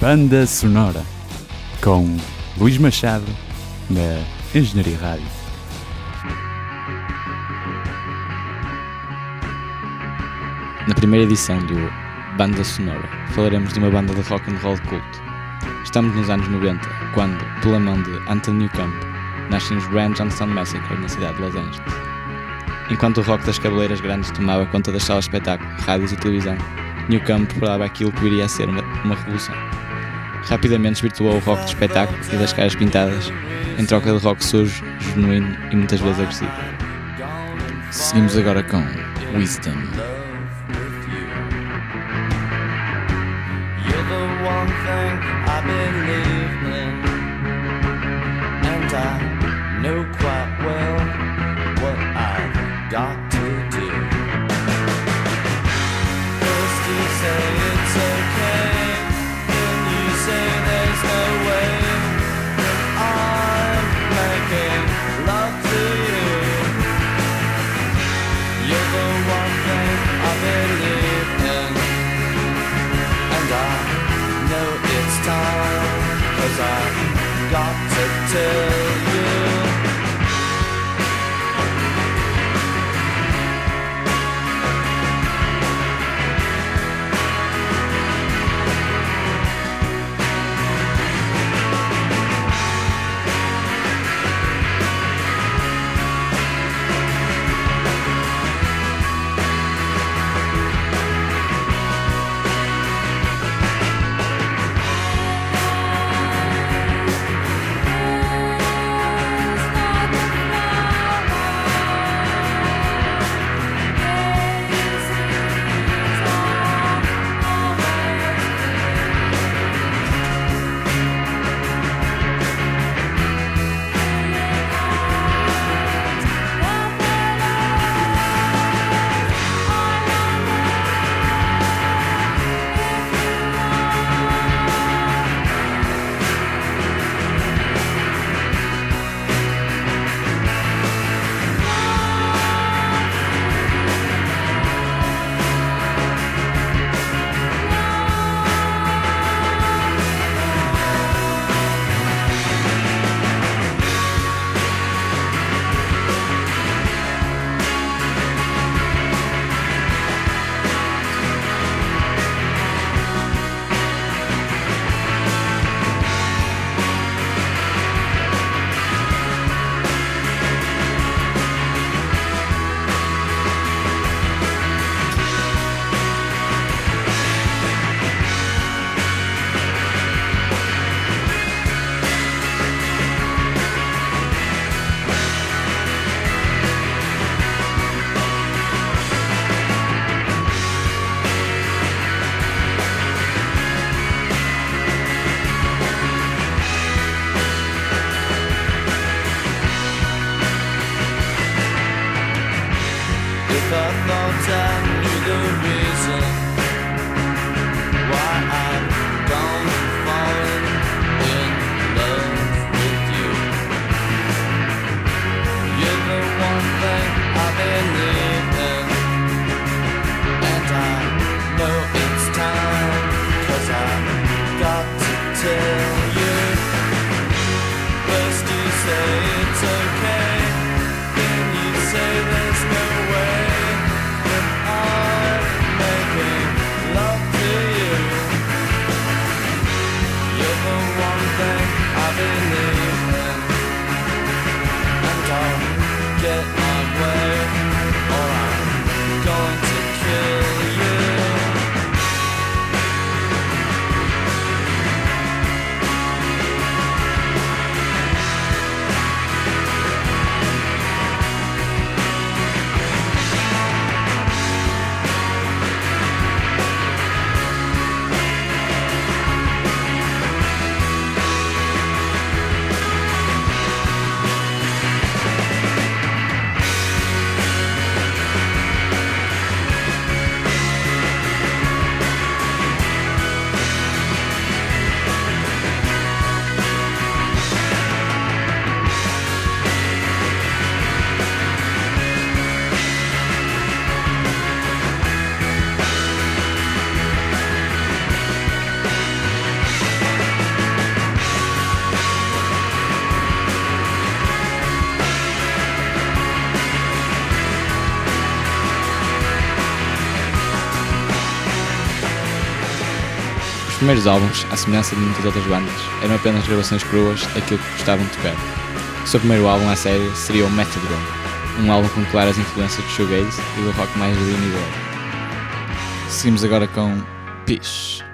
Banda Sonora com Luís Machado na Engenharia Rádio. Na primeira edição do Banda Sonora falaremos de uma banda de rock and roll culto. Estamos nos anos 90, quando, pela mão de Anthony Newcomb, nascem os Grand Johnstown Massacre na cidade de Los Angeles. Enquanto o rock das cabeleiras grandes tomava conta das salas de espetáculo, rádios e televisão, Newcomb preparava aquilo que viria a ser uma, uma revolução. Rapidamente desvirtuou o rock de espetáculo e das caras pintadas, em troca de rock sujo, genuíno e muitas vezes agressivo. Seguimos agora com Wisdom. The thoughts I knew the reason why I don't primeiros álbuns, à semelhança de muitas outras bandas, eram apenas gravações cruas daquilo que gostavam de tocar. O seu primeiro álbum à série seria o Method Man, um álbum com claras influências de shoegaze e do rock mais linear. Seguimos agora com Pish.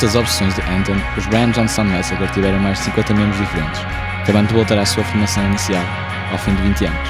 Das obsessões de Anton, os Brian Johnson Massacre tiveram mais de 50 membros diferentes, acabando de voltar à sua formação inicial, ao fim de 20 anos.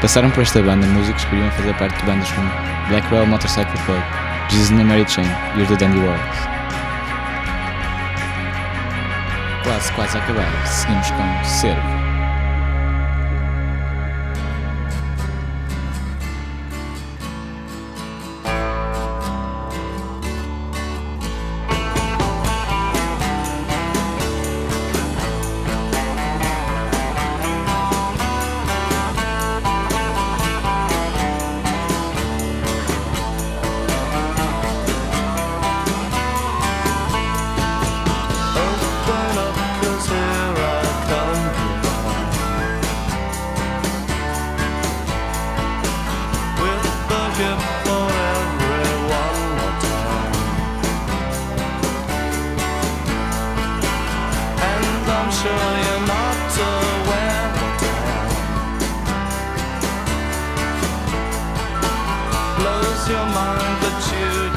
Passaram por esta banda músicos que queriam fazer parte de bandas como Blackwell Motorcycle Club, Jesus and Mary Chain e os The Dandy Warhols. Quase, quase a acabar, seguimos com Cervo. among the two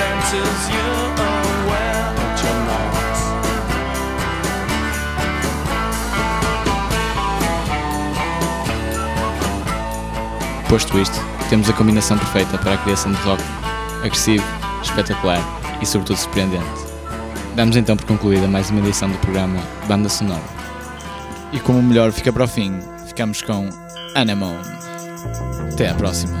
chances, you're aware that you're not. Posto isto, temos a combinação perfeita para a criação de rock agressivo, espetacular e sobretudo surpreendente. Damos então por concluída mais uma edição do programa Banda Sonora. E como o melhor fica para o fim, ficamos com Anemone. Até à próxima.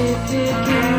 it again.